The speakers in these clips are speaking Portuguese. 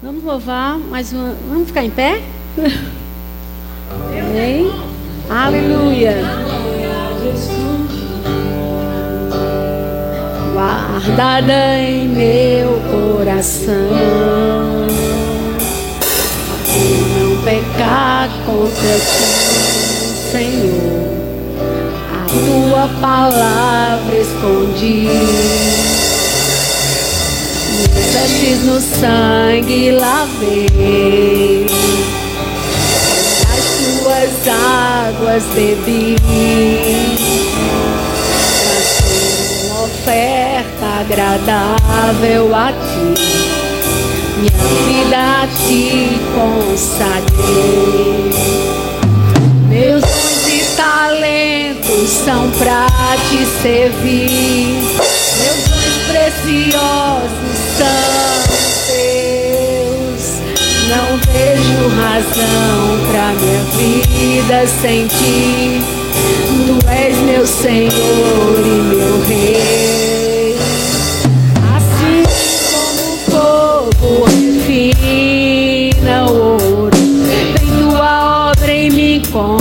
Vamos louvar mais uma. Vamos ficar em pé? Amém. Aleluia. Guardada em meu coração. Não pecar contra ti, Senhor. A tua palavra escondi vestes no sangue lavei, as tuas águas bebi, uma oferta agradável a ti, minha vida ti consagrei. Meus dons e talentos são pra te servir, meus dons preciosos Não vejo razão pra minha vida sem ti. Tu és meu Senhor e meu Rei. Assim como o fogo refina o ouro, vem tua obra em mim completa.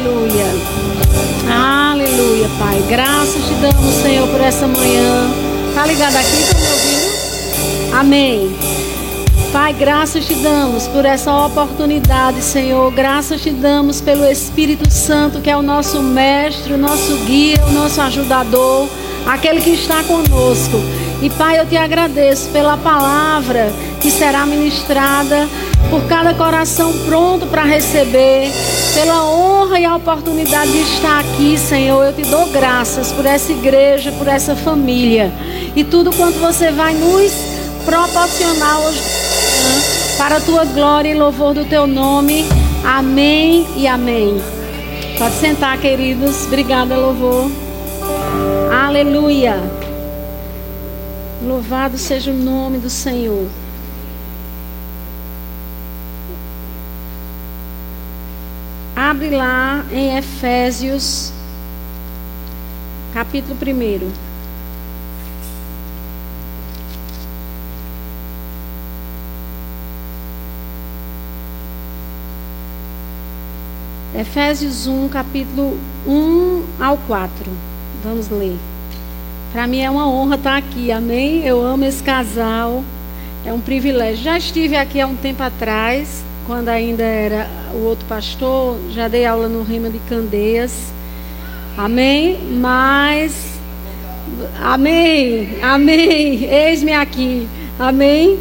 Aleluia. Aleluia, Pai. Graças te damos, Senhor, por essa manhã. Tá ligado aqui? Estão me ouvindo? Amém. Pai, graças te damos por essa oportunidade, Senhor. Graças te damos pelo Espírito Santo, que é o nosso mestre, o nosso guia, o nosso ajudador, aquele que está conosco. E Pai, eu te agradeço pela palavra que será ministrada, por cada coração pronto para receber, pela honra e a oportunidade de estar aqui, Senhor. Eu te dou graças por essa igreja, por essa família e tudo quanto você vai nos proporcionar hoje para a tua glória e louvor do teu nome. Amém e amém. Pode sentar, queridos. Obrigada, louvor. Aleluia. Louvado seja o nome do Senhor. Abre lá em Efésios, capítulo 1. Efésios 1, capítulo 1 ao 4. Vamos ler. Para mim é uma honra estar aqui, amém? Eu amo esse casal, é um privilégio. Já estive aqui há um tempo atrás, quando ainda era o outro pastor, já dei aula no Rima de Candeias, amém? Mas, amém, amém, eis-me aqui, amém?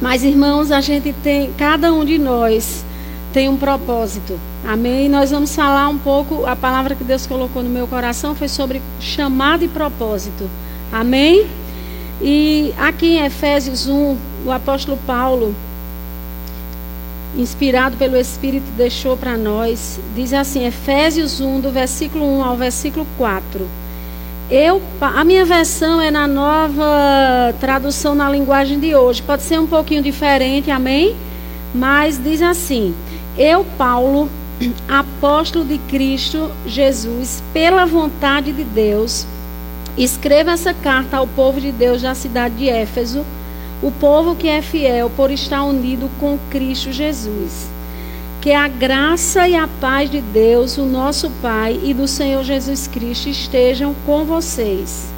Mas irmãos, a gente tem, cada um de nós tem um propósito. Amém? Nós vamos falar um pouco, a palavra que Deus colocou no meu coração foi sobre chamado e propósito. Amém? E aqui em Efésios 1, o apóstolo Paulo, inspirado pelo Espírito, deixou para nós, diz assim, Efésios 1, do versículo 1 ao versículo 4. Eu, a minha versão é na nova tradução na linguagem de hoje. Pode ser um pouquinho diferente, amém? Mas diz assim: Eu, Paulo, apóstolo de Cristo Jesus, pela vontade de Deus, escreva essa carta ao povo de Deus da cidade de Éfeso, o povo que é fiel por estar unido com Cristo Jesus. Que a graça e a paz de Deus, o nosso Pai e do Senhor Jesus Cristo estejam com vocês.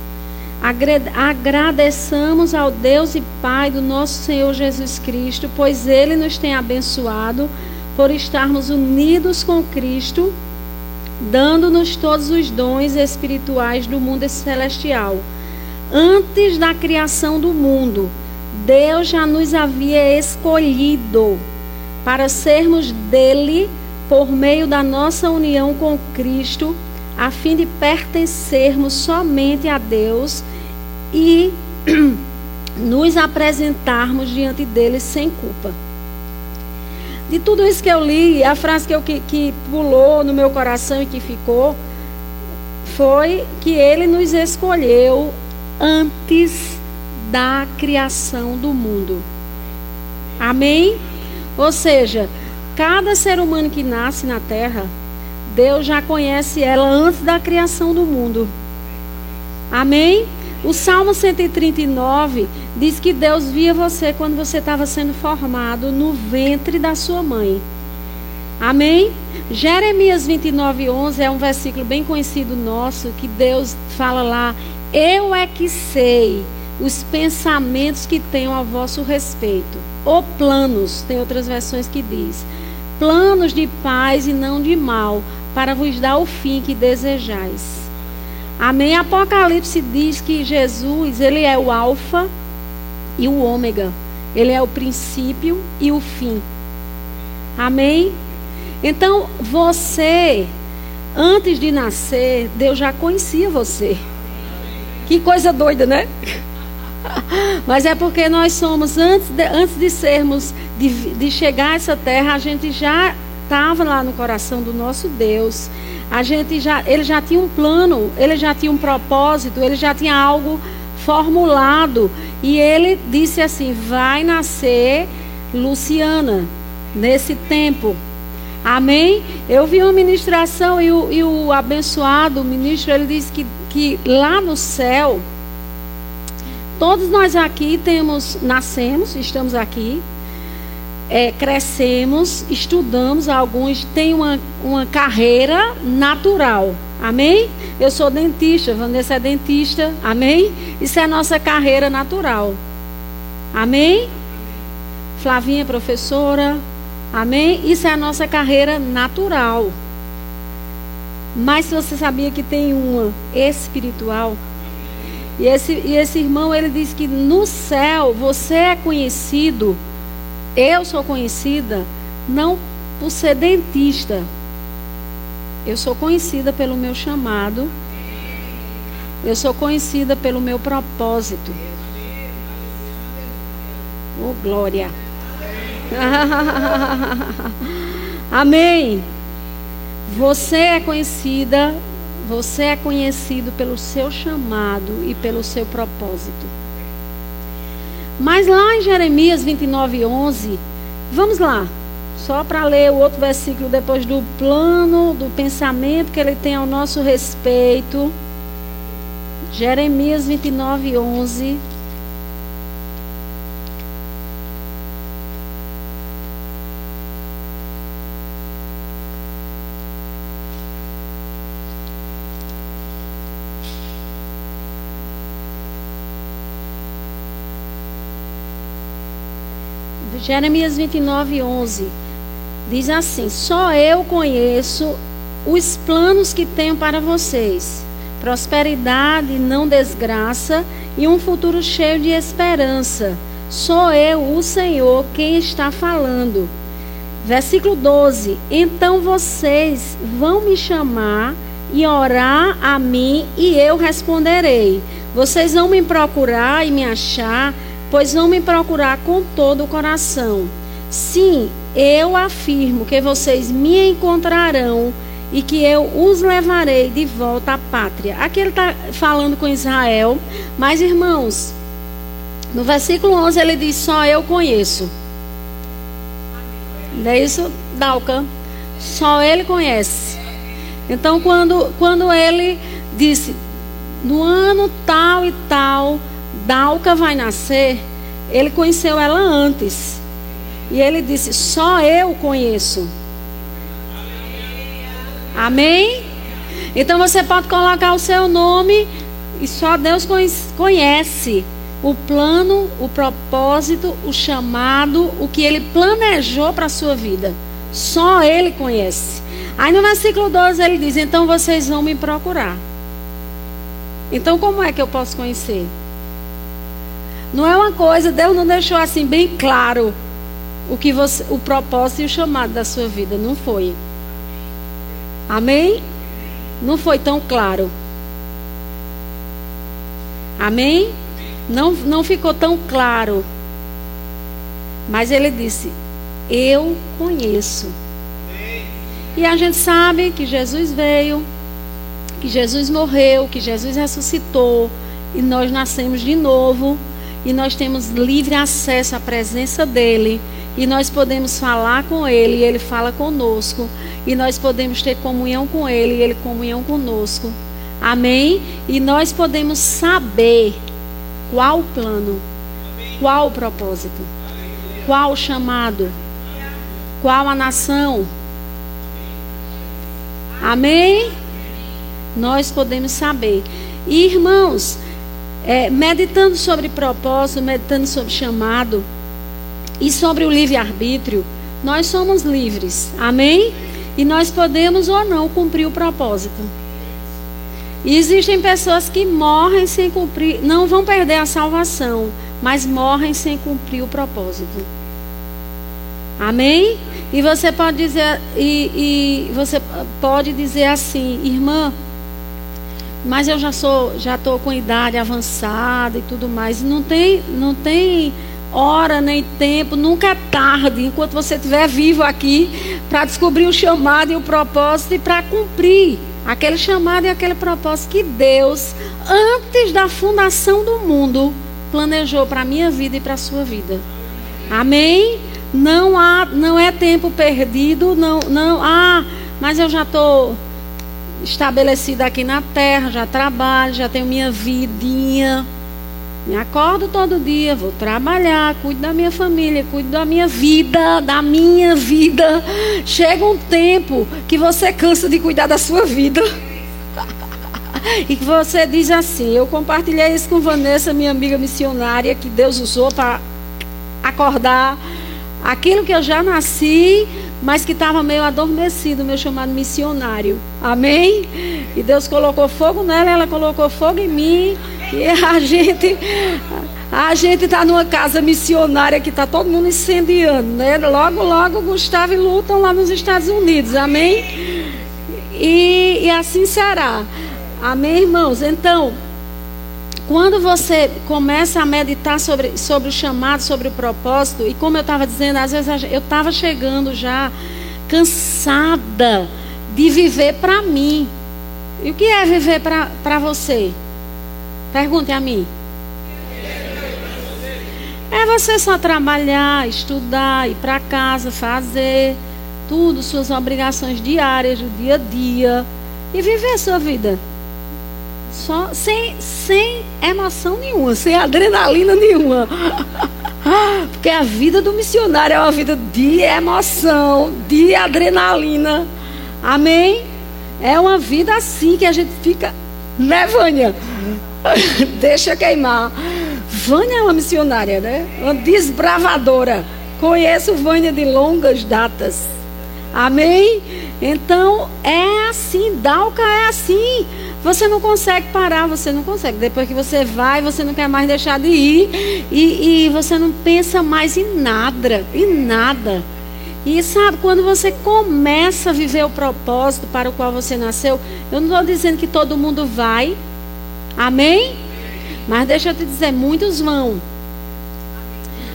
Agradeçamos ao Deus e Pai do nosso Senhor Jesus Cristo, pois Ele nos tem abençoado por estarmos unidos com Cristo, dando-nos todos os dons espirituais do mundo celestial. Antes da criação do mundo, Deus já nos havia escolhido para sermos dele por meio da nossa união com Cristo, a fim de pertencermos somente a Deus e nos apresentarmos diante dele sem culpa. de tudo isso que eu li, a frase que, eu, que, que pulou no meu coração e que ficou foi que ele nos escolheu antes da criação do mundo. Amém? Ou seja, cada ser humano que nasce na terra, Deus já conhece ela antes da criação do mundo. Amém? O Salmo 139 diz que Deus via você quando você estava sendo formado no ventre da sua mãe. Amém? Jeremias 29, 11 é um versículo bem conhecido nosso, que Deus fala lá: Eu é que sei os pensamentos que tenho a vosso respeito. Ou planos, tem outras versões que diz: Planos de paz e não de mal, para vos dar o fim que desejais. Amém? Apocalipse diz que Jesus, ele é o alfa e o ômega. Ele é o princípio e o fim. Amém? Então, você, antes de nascer, Deus já conhecia você. Que coisa doida, né? Mas é porque nós somos, antes de, antes de sermos, de, de chegar a essa terra, a gente já estava lá no coração do nosso Deus. A gente já, ele já tinha um plano, ele já tinha um propósito, ele já tinha algo formulado. E ele disse assim: vai nascer Luciana nesse tempo. Amém? Eu vi uma ministração e o, e o abençoado o ministro, ele disse que, que lá no céu, todos nós aqui temos, nascemos, estamos aqui, é, crescemos, estudamos, alguns têm uma, uma carreira natural. Amém? Eu sou dentista, Vanessa é dentista. Amém? Isso é a nossa carreira natural. Amém? Flavinha é professora, Amém? Isso é a nossa carreira natural. Mas se você sabia que tem uma espiritual, e esse, e esse irmão ele diz que no céu você é conhecido, eu sou conhecida, não por ser dentista, eu sou conhecida pelo meu chamado, eu sou conhecida pelo meu propósito. Oh, glória. Amém. Você é conhecida, você é conhecido pelo seu chamado e pelo seu propósito. Mas lá em Jeremias 29, 11, vamos lá, só para ler o outro versículo depois do plano, do pensamento que ele tem ao nosso respeito. Jeremias 29, 11. Jeremias 29, 11. Diz assim: Só eu conheço os planos que tenho para vocês: prosperidade, não desgraça e um futuro cheio de esperança. Sou eu, o Senhor, quem está falando. Versículo 12: Então vocês vão me chamar e orar a mim, e eu responderei. Vocês vão me procurar e me achar pois não me procurar com todo o coração. Sim, eu afirmo que vocês me encontrarão e que eu os levarei de volta à pátria. Aqui ele está falando com Israel, mas irmãos, no versículo 11 ele diz: Só eu conheço. Não é isso, Dalca? Só ele conhece. Então, quando, quando ele disse, no ano tal e tal, Dalca vai nascer, ele conheceu ela antes. E ele disse: Só eu conheço. Amém? Então você pode colocar o seu nome e só Deus conhece o plano, o propósito, o chamado, o que ele planejou para a sua vida. Só ele conhece. Aí no versículo 12 ele diz: Então vocês vão me procurar. Então como é que eu posso conhecer? Não é uma coisa, Deus não deixou assim bem claro o que você, o propósito e o chamado da sua vida, não foi. Amém? Não foi tão claro. Amém? Não, não ficou tão claro. Mas ele disse: eu conheço. E a gente sabe que Jesus veio, que Jesus morreu, que Jesus ressuscitou e nós nascemos de novo e nós temos livre acesso à presença dele e nós podemos falar com ele e ele fala conosco e nós podemos ter comunhão com ele e ele comunhão conosco. Amém? E nós podemos saber qual o plano, qual o propósito, qual o chamado, qual a nação Amém? Nós podemos saber. E, irmãos, é, meditando sobre propósito, meditando sobre chamado e sobre o livre-arbítrio, nós somos livres. Amém? E nós podemos ou não cumprir o propósito. E existem pessoas que morrem sem cumprir, não vão perder a salvação, mas morrem sem cumprir o propósito. Amém? E você pode dizer, e, e você pode dizer assim, irmã, mas eu já sou, já estou com idade avançada e tudo mais. Não tem, não tem hora nem tempo, nunca é tarde, enquanto você estiver vivo aqui, para descobrir o chamado e o propósito e para cumprir aquele chamado e aquele propósito que Deus, antes da fundação do mundo, planejou para a minha vida e para a sua vida. Amém? Não há, não é tempo perdido, não, não, ah, mas eu já estou estabelecida aqui na terra, já trabalho, já tenho minha vidinha. Me acordo todo dia, vou trabalhar, cuido da minha família, cuido da minha vida, da minha vida. Chega um tempo que você cansa de cuidar da sua vida. e que você diz assim: Eu compartilhei isso com Vanessa, minha amiga missionária, que Deus usou para acordar aquilo que eu já nasci, mas que estava meio adormecido, meu chamado missionário. Amém? E Deus colocou fogo nela, ela colocou fogo em mim. E a gente, a gente está numa casa missionária que está todo mundo incendiando, né? Logo, logo, Gustavo e Lu estão lá nos Estados Unidos. Amém? E, e assim será. Amém, irmãos? Então, quando você começa a meditar sobre, sobre o chamado, sobre o propósito, e como eu estava dizendo, às vezes eu estava chegando já cansada de viver para mim. E o que é viver para você? Pergunte a mim. É você só trabalhar, estudar, ir para casa, fazer tudo, suas obrigações diárias, do dia a dia, e viver a sua vida. Só sem, sem emoção nenhuma, sem adrenalina nenhuma. Porque a vida do missionário é uma vida de emoção, de adrenalina. Amém? É uma vida assim que a gente fica, né, Vânia? Deixa queimar. Vânia é uma missionária, né? Uma desbravadora. Conheço Vânia de longas datas. Amém? Então é assim, Dalca é assim. Você não consegue parar, você não consegue. Depois que você vai, você não quer mais deixar de ir. E, e você não pensa mais em nada, em nada. E sabe, quando você começa a viver o propósito para o qual você nasceu, eu não estou dizendo que todo mundo vai. Amém? Mas deixa eu te dizer, muitos vão.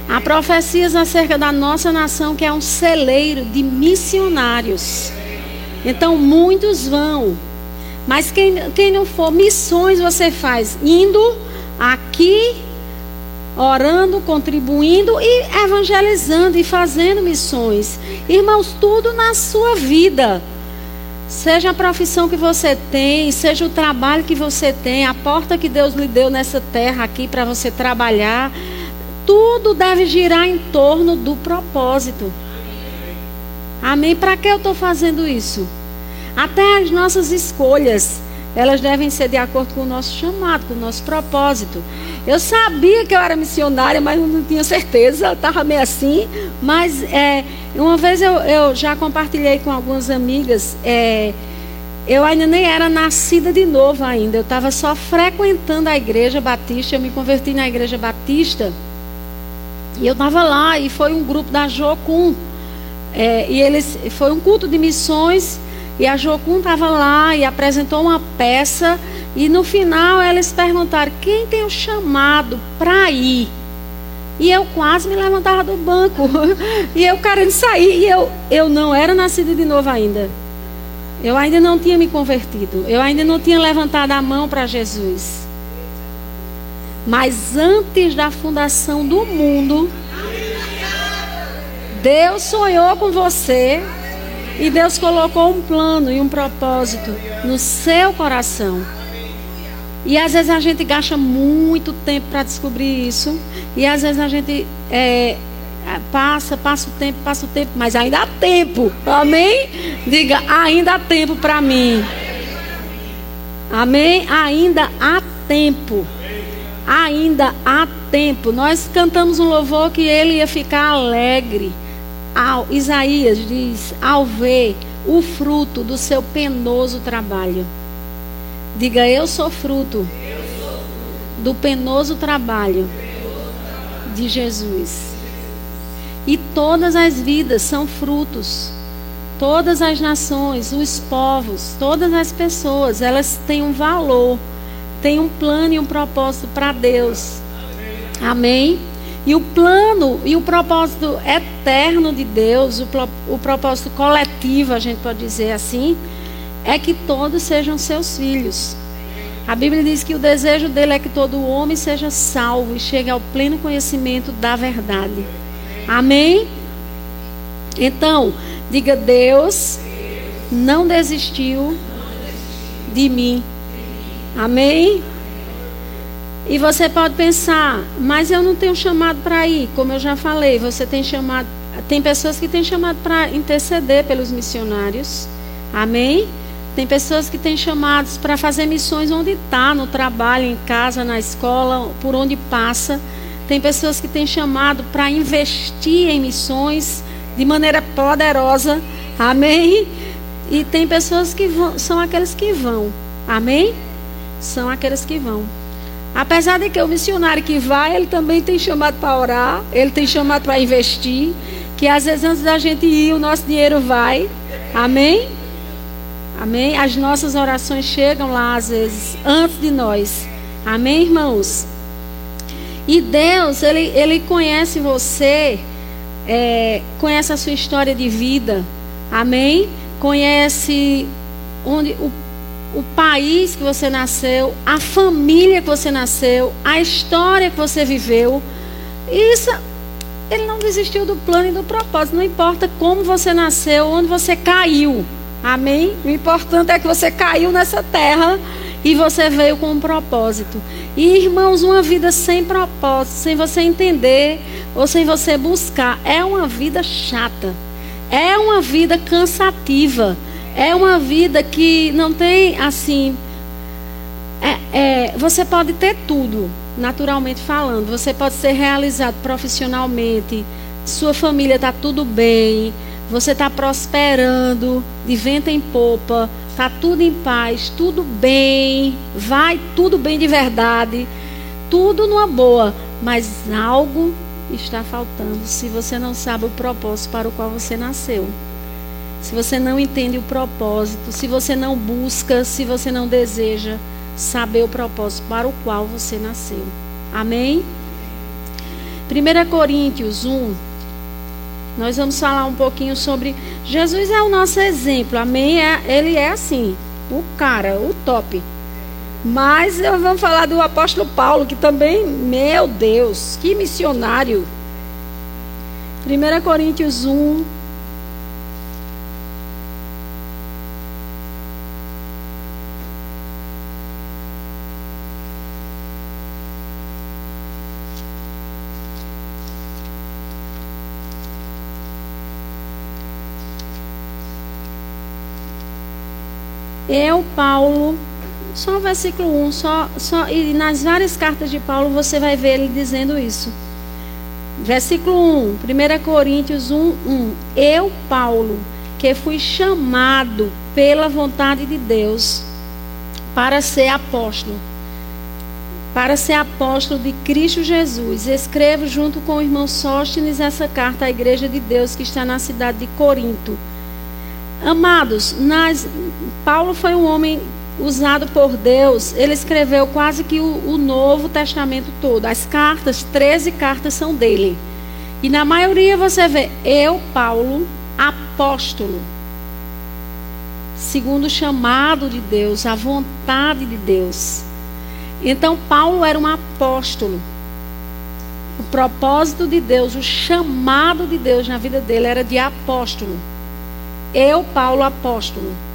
Há profecias acerca da nossa nação que é um celeiro de missionários. Então muitos vão. Mas quem, quem não for, missões você faz indo aqui, orando, contribuindo e evangelizando e fazendo missões. Irmãos, tudo na sua vida. Seja a profissão que você tem, seja o trabalho que você tem, a porta que Deus lhe deu nessa terra aqui para você trabalhar, tudo deve girar em torno do propósito. Amém? Para que eu estou fazendo isso? Até as nossas escolhas, elas devem ser de acordo com o nosso chamado, com o nosso propósito. Eu sabia que eu era missionária, mas não tinha certeza, estava meio assim. Mas é, uma vez eu, eu, já compartilhei com algumas amigas, é, eu ainda nem era nascida de novo ainda, eu estava só frequentando a igreja batista, eu me converti na igreja batista. E eu estava lá e foi um grupo da Jocum. É, e eles foi um culto de missões e a Jocum estava lá e apresentou uma peça. E no final eles perguntaram: quem tem o chamado para ir? E eu quase me levantava do banco. e eu querendo sair. E eu, eu não era nascida de novo ainda. Eu ainda não tinha me convertido. Eu ainda não tinha levantado a mão para Jesus. Mas antes da fundação do mundo, Deus sonhou com você e Deus colocou um plano e um propósito no seu coração. E às vezes a gente gasta muito tempo para descobrir isso. E às vezes a gente é, passa, passa o tempo, passa o tempo, mas ainda há tempo. Amém? Diga, ainda há tempo para mim. Amém? Ainda há tempo. Ainda há tempo. Nós cantamos um louvor que ele ia ficar alegre. Ao, Isaías diz: ao ver o fruto do seu penoso trabalho. Diga, eu sou fruto do penoso trabalho de Jesus. E todas as vidas são frutos. Todas as nações, os povos, todas as pessoas, elas têm um valor, têm um plano e um propósito para Deus. Amém? E o plano e o propósito eterno de Deus, o, o propósito coletivo, a gente pode dizer assim, é que todos sejam seus filhos. A Bíblia diz que o desejo dele é que todo homem seja salvo e chegue ao pleno conhecimento da verdade. Amém? Então, diga: Deus não desistiu de mim. Amém? E você pode pensar, mas eu não tenho chamado para ir, como eu já falei, você tem chamado, tem pessoas que têm chamado para interceder pelos missionários. Amém? Tem pessoas que têm chamados para fazer missões onde está, no trabalho, em casa, na escola, por onde passa. Tem pessoas que têm chamado para investir em missões de maneira poderosa. Amém? E tem pessoas que vão, são aqueles que vão. Amém? São aqueles que vão. Apesar de que o missionário que vai, ele também tem chamado para orar, ele tem chamado para investir, que às vezes antes da gente ir, o nosso dinheiro vai. Amém? Amém? As nossas orações chegam lá, às vezes, antes de nós. Amém, irmãos? E Deus, Ele, ele conhece você, é, conhece a sua história de vida. Amém? Conhece onde o, o país que você nasceu, a família que você nasceu, a história que você viveu. Isso, Ele não desistiu do plano e do propósito. Não importa como você nasceu, onde você caiu. Amém? O importante é que você caiu nessa terra e você veio com um propósito. E irmãos, uma vida sem propósito, sem você entender ou sem você buscar, é uma vida chata. É uma vida cansativa. É uma vida que não tem assim. É, é, você pode ter tudo, naturalmente falando. Você pode ser realizado profissionalmente. Sua família está tudo bem você está prosperando de vento em popa, está tudo em paz, tudo bem, vai tudo bem de verdade, tudo numa boa, mas algo está faltando se você não sabe o propósito para o qual você nasceu. Se você não entende o propósito, se você não busca, se você não deseja saber o propósito para o qual você nasceu. Amém? 1 Coríntios 1, nós vamos falar um pouquinho sobre. Jesus é o nosso exemplo, amém? É, ele é assim, o cara, o top. Mas vamos falar do apóstolo Paulo, que também, meu Deus, que missionário. 1 Coríntios 1, Eu, Paulo, só o versículo 1, só, só, e nas várias cartas de Paulo você vai ver ele dizendo isso. Versículo 1, 1 Coríntios 1, 1. Eu, Paulo, que fui chamado pela vontade de Deus para ser apóstolo, para ser apóstolo de Cristo Jesus, escrevo junto com o irmão Sóstenes essa carta à igreja de Deus que está na cidade de Corinto Amados, nas, Paulo foi um homem usado por Deus, ele escreveu quase que o, o, Novo Testamento todo. As cartas, 13 cartas são dele. E na maioria você vê, eu, Paulo, apóstolo, segundo o chamado de Deus, a vontade de Deus. Então, Paulo era um apóstolo. O propósito de Deus, o chamado de Deus na vida dele era de apóstolo. Eu, Paulo, apóstolo.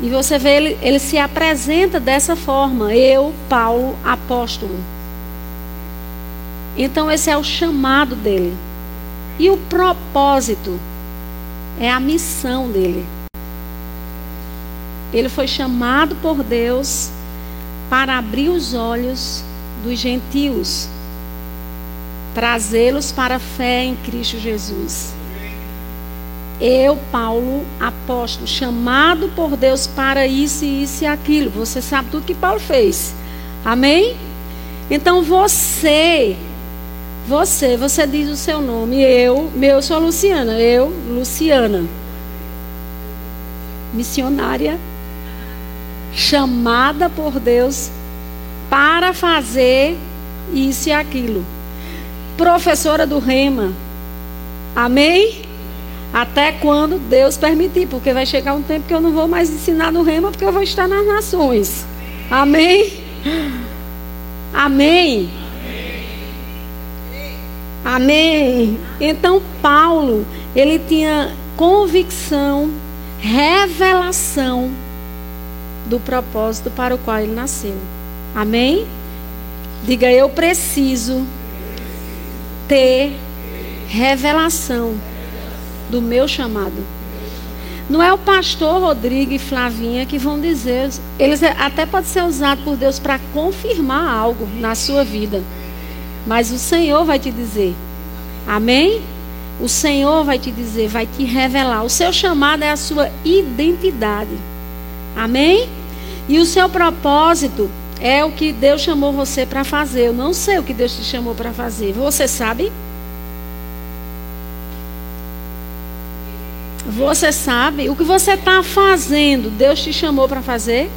E você vê, ele, ele se apresenta dessa forma. Eu, Paulo, apóstolo. Então, esse é o chamado dele. E o propósito é a missão dele. Ele foi chamado por Deus para abrir os olhos dos gentios, trazê-los para a fé em Cristo Jesus. Eu, Paulo, apóstolo, chamado por Deus para isso, isso e aquilo. Você sabe tudo que Paulo fez. Amém? Então você, você, você diz o seu nome. Eu, meu, sou Luciana. Eu, Luciana. Missionária. Chamada por Deus para fazer isso e aquilo. Professora do Rema. Amém? Até quando Deus permitir, porque vai chegar um tempo que eu não vou mais ensinar no rema, porque eu vou estar nas nações. Amém? Amém? Amém. Então Paulo, ele tinha convicção, revelação do propósito para o qual ele nasceu. Amém? Diga eu preciso ter revelação do meu chamado. Não é o pastor Rodrigo e Flavinha que vão dizer, eles é, até pode ser usado por Deus para confirmar algo na sua vida. Mas o Senhor vai te dizer. Amém? O Senhor vai te dizer, vai te revelar. O seu chamado é a sua identidade. Amém? E o seu propósito é o que Deus chamou você para fazer. Eu não sei o que Deus te chamou para fazer. Você sabe? Você sabe o que você está fazendo, Deus te chamou para fazer?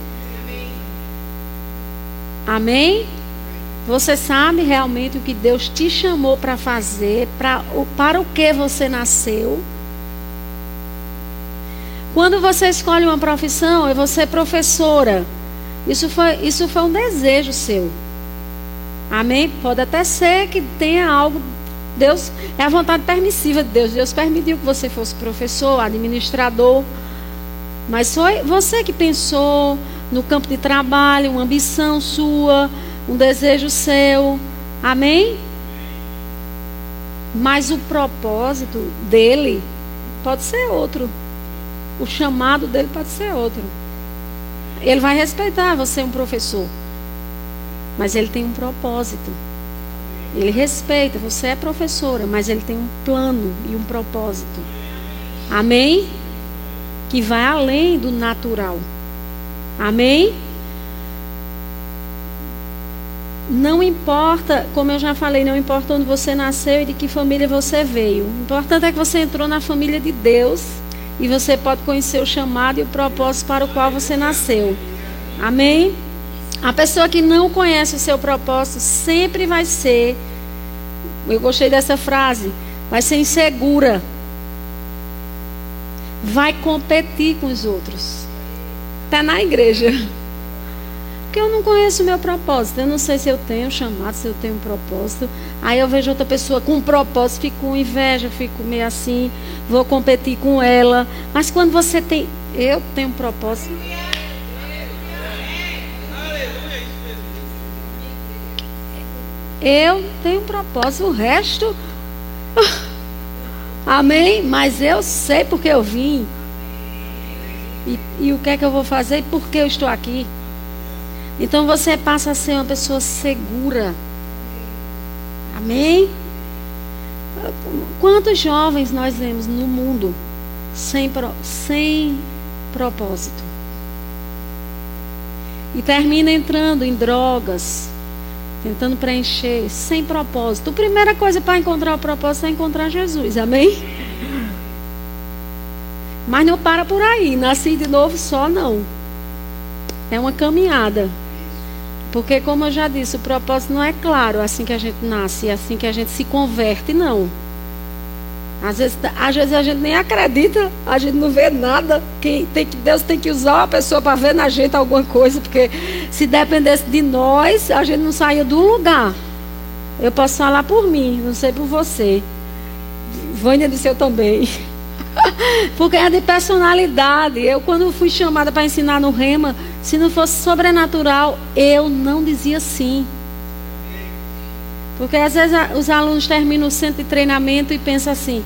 Amém? Você sabe realmente o que Deus te chamou para fazer, para, para o que você nasceu? Quando você escolhe uma profissão, é você professora. Isso foi, isso foi um desejo seu. Amém? Pode até ser que tenha algo Deus é a vontade permissiva de Deus. Deus permitiu que você fosse professor, administrador. Mas foi você que pensou no campo de trabalho, uma ambição sua, um desejo seu. Amém? Mas o propósito dele pode ser outro. O chamado dele pode ser outro. Ele vai respeitar você, um professor. Mas ele tem um propósito. Ele respeita, você é professora, mas ele tem um plano e um propósito. Amém? Que vai além do natural. Amém? Não importa, como eu já falei, não importa onde você nasceu e de que família você veio. O importante é que você entrou na família de Deus e você pode conhecer o chamado e o propósito para o qual você nasceu. Amém? A pessoa que não conhece o seu propósito sempre vai ser, eu gostei dessa frase, vai ser insegura. Vai competir com os outros. Até na igreja. Porque eu não conheço o meu propósito. Eu não sei se eu tenho chamado, se eu tenho um propósito. Aí eu vejo outra pessoa com um propósito, fico com inveja, fico meio assim, vou competir com ela. Mas quando você tem. Eu tenho um propósito. Eu tenho um propósito, o resto. Amém? Mas eu sei porque eu vim. E, e, o que é que eu vou fazer e por que eu estou aqui. Então você passa a ser uma pessoa segura. Amém? Quantos jovens nós vemos no mundo sem, sem propósito? E termina entrando em drogas, tentando preencher, sem propósito. A primeira coisa para encontrar o propósito é encontrar Jesus, amém? Mas não para por aí, nasci de novo só não. É uma caminhada. Porque, como eu já disse, o propósito não é claro assim que a gente nasce, assim que a gente se converte, não. Às vezes, às vezes a gente nem acredita, a gente não vê nada. Quem tem que, Deus tem que usar uma pessoa para ver na gente alguma coisa, porque se dependesse de nós, a gente não saía do lugar. Eu posso falar por mim, não sei por você. Vânia disse eu também. porque é de personalidade. Eu, quando fui chamada para ensinar no Rema, se não fosse sobrenatural, eu não dizia sim. Porque às vezes os alunos terminam o centro de treinamento e pensam assim: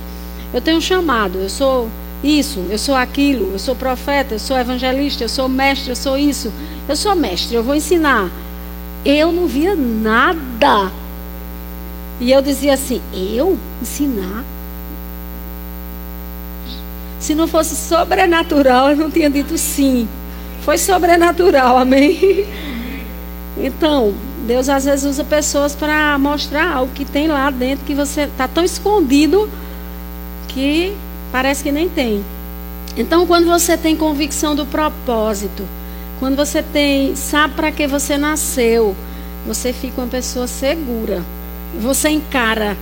eu tenho um chamado, eu sou isso, eu sou aquilo, eu sou profeta, eu sou evangelista, eu sou mestre, eu sou isso, eu sou mestre, eu vou ensinar. Eu não via nada. E eu dizia assim: eu ensinar? Se não fosse sobrenatural, eu não tinha dito sim. Foi sobrenatural, amém? Então, Deus às vezes usa pessoas para mostrar algo que tem lá dentro que você está tão escondido que parece que nem tem. Então, quando você tem convicção do propósito, quando você tem, sabe para que você nasceu, você fica uma pessoa segura. Você encara.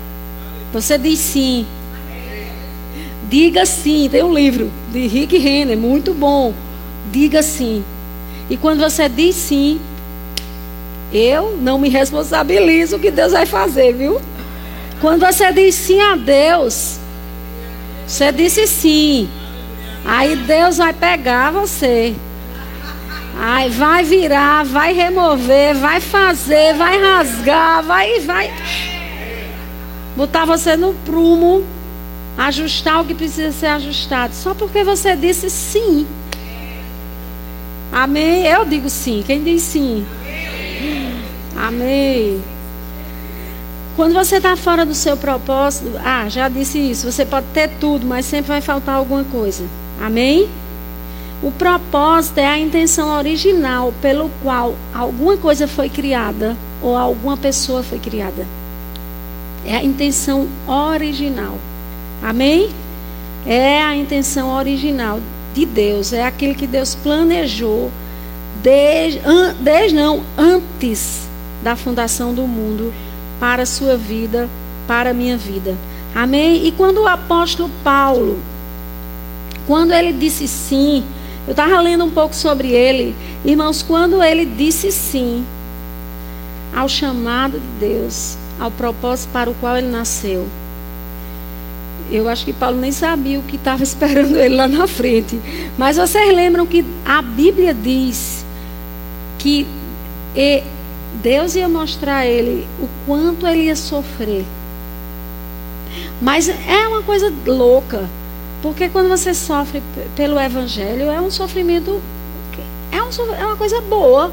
Você diz sim. Diga sim. Tem um livro de Rick Renner, muito bom. Diga sim. E quando você diz sim, eu não me responsabilizo o que Deus vai fazer, viu? Quando você diz sim a Deus, você disse sim. Aí Deus vai pegar você. Aí vai virar, vai remover, vai fazer, vai rasgar, vai, vai botar você no prumo, ajustar o que precisa ser ajustado, só porque você disse sim. Amém? Eu digo sim. Quem diz sim? Amém. Quando você está fora do seu propósito, ah, já disse isso, você pode ter tudo, mas sempre vai faltar alguma coisa. Amém? O propósito é a intenção original pelo qual alguma coisa foi criada ou alguma pessoa foi criada. É a intenção original. Amém? É a intenção original de Deus. É aquilo que Deus planejou desde, an, desde não, antes da fundação do mundo para a sua vida, para a minha vida. Amém? E quando o apóstolo Paulo, quando ele disse sim, eu estava lendo um pouco sobre ele, irmãos, quando ele disse sim ao chamado de Deus, ao propósito para o qual ele nasceu, eu acho que Paulo nem sabia o que estava esperando ele lá na frente. Mas vocês lembram que a Bíblia diz que Deus ia mostrar a ele o quanto ele ia sofrer. Mas é uma coisa louca, porque quando você sofre pelo Evangelho, é um sofrimento, é, um, é uma coisa boa.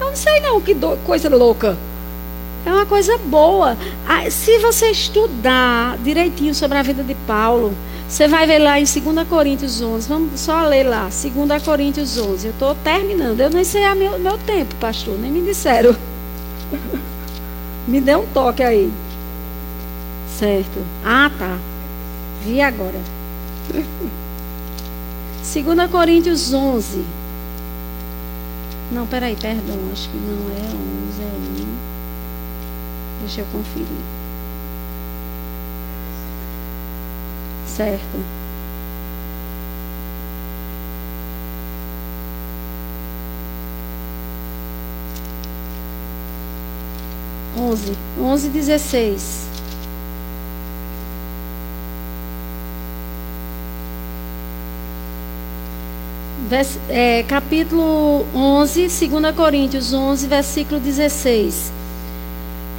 Eu não sei não que do, coisa louca. É uma coisa boa. Ah, se você estudar direitinho sobre a vida de Paulo, você vai ver lá em 2 Coríntios 11. Vamos só ler lá. 2 Coríntios 11. Eu estou terminando. Eu nem sei a meu, meu tempo, pastor. Nem me disseram. me dê um toque aí. Certo. Ah, tá. Vi agora. 2 Coríntios 11. Não, peraí, perdão. Acho que não é 11, é 1. Deixa eu conferir. certo? Onze, onze, dezesseis. Vers, é, capítulo 11, 2 Coríntios 11, versículo 16.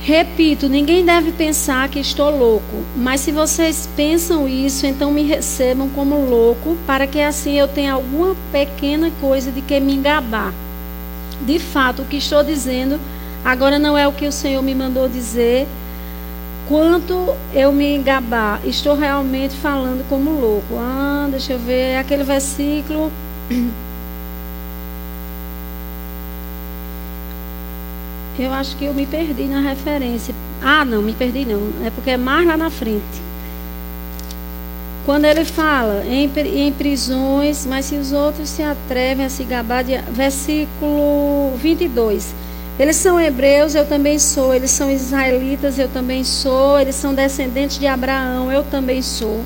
Repito, ninguém deve pensar que estou louco, mas se vocês pensam isso, então me recebam como louco, para que assim eu tenha alguma pequena coisa de que me gabar. De fato, o que estou dizendo agora não é o que o Senhor me mandou dizer. Quanto eu me gabar, estou realmente falando como louco. Ah, deixa eu ver, é aquele versículo Eu acho que eu me perdi na referência. Ah, não, me perdi não. É porque é mais lá na frente. quando ele fala em, em prisões, mas se os outros se atrevem a se gabar, de, versículo 22. Eles são hebreus, eu também sou. Eles são israelitas, eu também sou. Eles são descendentes de Abraão, eu também sou.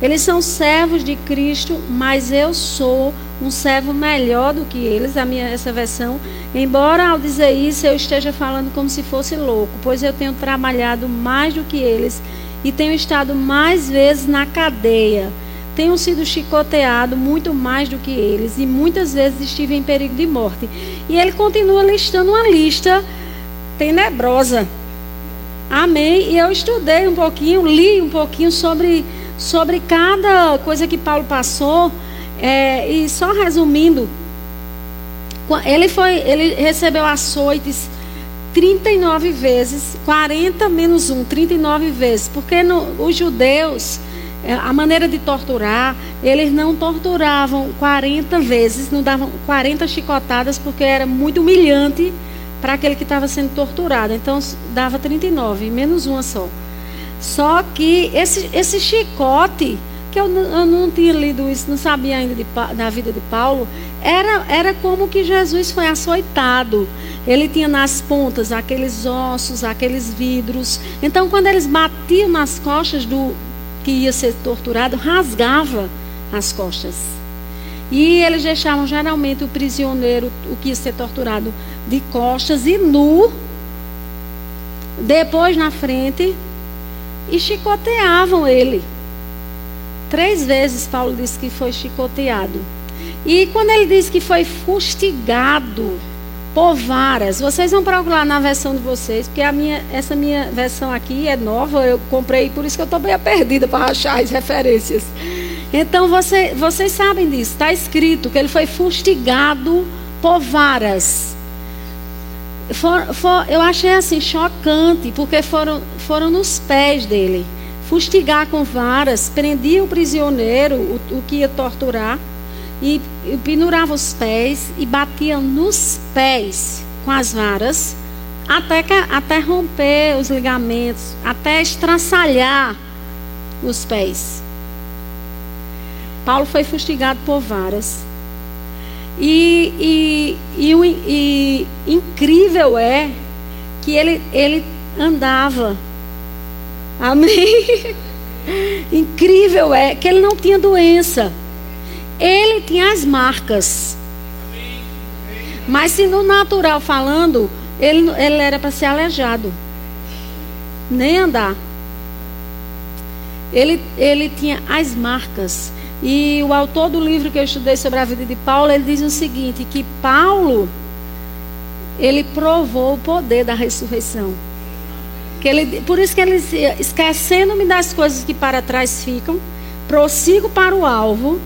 Eles são servos de Cristo, mas eu sou um servo melhor do que eles, a minha essa versão. Embora ao dizer isso eu esteja falando como se fosse louco, pois eu tenho trabalhado mais do que eles e tenho estado mais vezes na cadeia. Tenho sido chicoteado muito mais do que eles e muitas vezes estive em perigo de morte. E ele continua listando uma lista tenebrosa. Amém. E eu estudei um pouquinho, li um pouquinho sobre sobre cada coisa que Paulo passou. É, e só resumindo, ele foi, ele recebeu açoites 39 vezes, 40 menos 1, 39 vezes, porque no, os judeus, é, a maneira de torturar, eles não torturavam 40 vezes, não davam 40 chicotadas, porque era muito humilhante para aquele que estava sendo torturado. Então dava 39, menos uma só. Só que esse, esse chicote, que eu, eu não tinha lido isso, não sabia ainda de, da vida de Paulo, era, era como que Jesus foi açoitado. Ele tinha nas pontas aqueles ossos, aqueles vidros. Então, quando eles batiam nas costas do que ia ser torturado, rasgava as costas. E eles deixavam geralmente o prisioneiro, o que ia ser torturado, de costas e nu, depois na frente, e chicoteavam ele. Três vezes Paulo disse que foi chicoteado. E quando ele diz que foi fustigado por varas, vocês vão procurar na versão de vocês, porque a minha, essa minha versão aqui é nova, eu comprei, por isso que eu estou meio perdida para achar as referências. Então você, vocês sabem disso, está escrito que ele foi fustigado por varas. For, for, eu achei assim chocante, porque foram, foram nos pés dele. Fustigar com varas, prendia o prisioneiro, o, o que ia torturar, e, e pendurava os pés e batia nos pés com as varas, até, que, até romper os ligamentos, até estraçalhar os pés. Paulo foi fustigado por varas. E, e, e, e, incrível é que ele, ele andava. Amém? incrível é que ele não tinha doença. Ele tinha as marcas. Mas se no natural falando, ele, ele era para ser aleijado. Nem andar. Ele, ele tinha as marcas. E o autor do livro que eu estudei sobre a vida de Paulo, ele diz o seguinte, que Paulo ele provou o poder da ressurreição. Que ele, por isso que ele esquecendo-me das coisas que para trás ficam, prossigo para o alvo.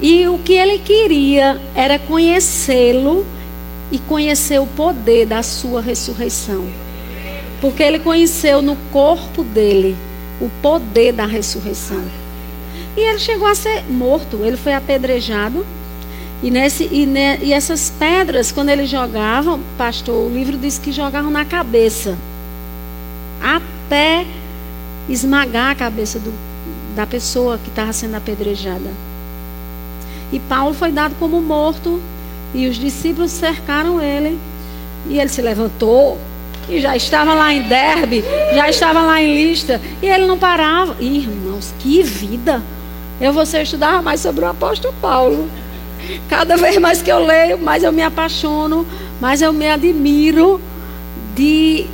E o que ele queria era conhecê-lo e conhecer o poder da sua ressurreição. Porque ele conheceu no corpo dele o poder da ressurreição. E ele chegou a ser morto, ele foi apedrejado. E, nesse, e, ne, e essas pedras, quando eles jogavam, pastor, o livro diz que jogavam na cabeça. Até esmagar a cabeça do, da pessoa que estava sendo apedrejada. E Paulo foi dado como morto. E os discípulos cercaram ele. E ele se levantou. E já estava lá em Derbe. Já estava lá em lista. E ele não parava. Irmãos, que vida! Eu você estudar mais sobre o apóstolo Paulo. Cada vez mais que eu leio, mais eu me apaixono, mais eu me admiro de,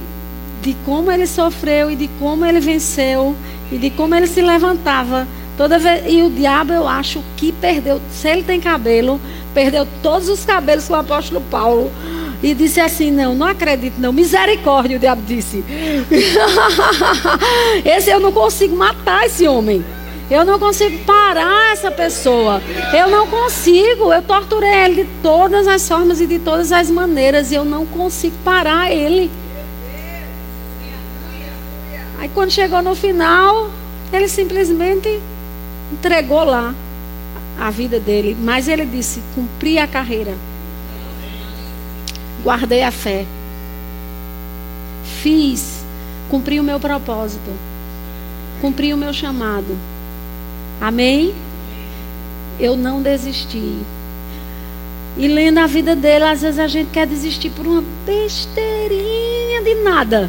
de como ele sofreu e de como ele venceu e de como ele se levantava. Toda vez, e o diabo, eu acho que perdeu, se ele tem cabelo, perdeu todos os cabelos com o apóstolo Paulo. E disse assim: Não, não acredito, não. Misericórdia, o diabo disse. esse eu não consigo matar esse homem. Eu não consigo parar essa pessoa. Eu não consigo. Eu torturei ele de todas as formas e de todas as maneiras. E eu não consigo parar ele. Aí quando chegou no final, ele simplesmente entregou lá a vida dele. Mas ele disse: cumpri a carreira. Guardei a fé. Fiz. Cumpri o meu propósito. Cumpri o meu chamado. Amém? Eu não desisti. E lendo a vida dele, às vezes a gente quer desistir por uma besteirinha de nada.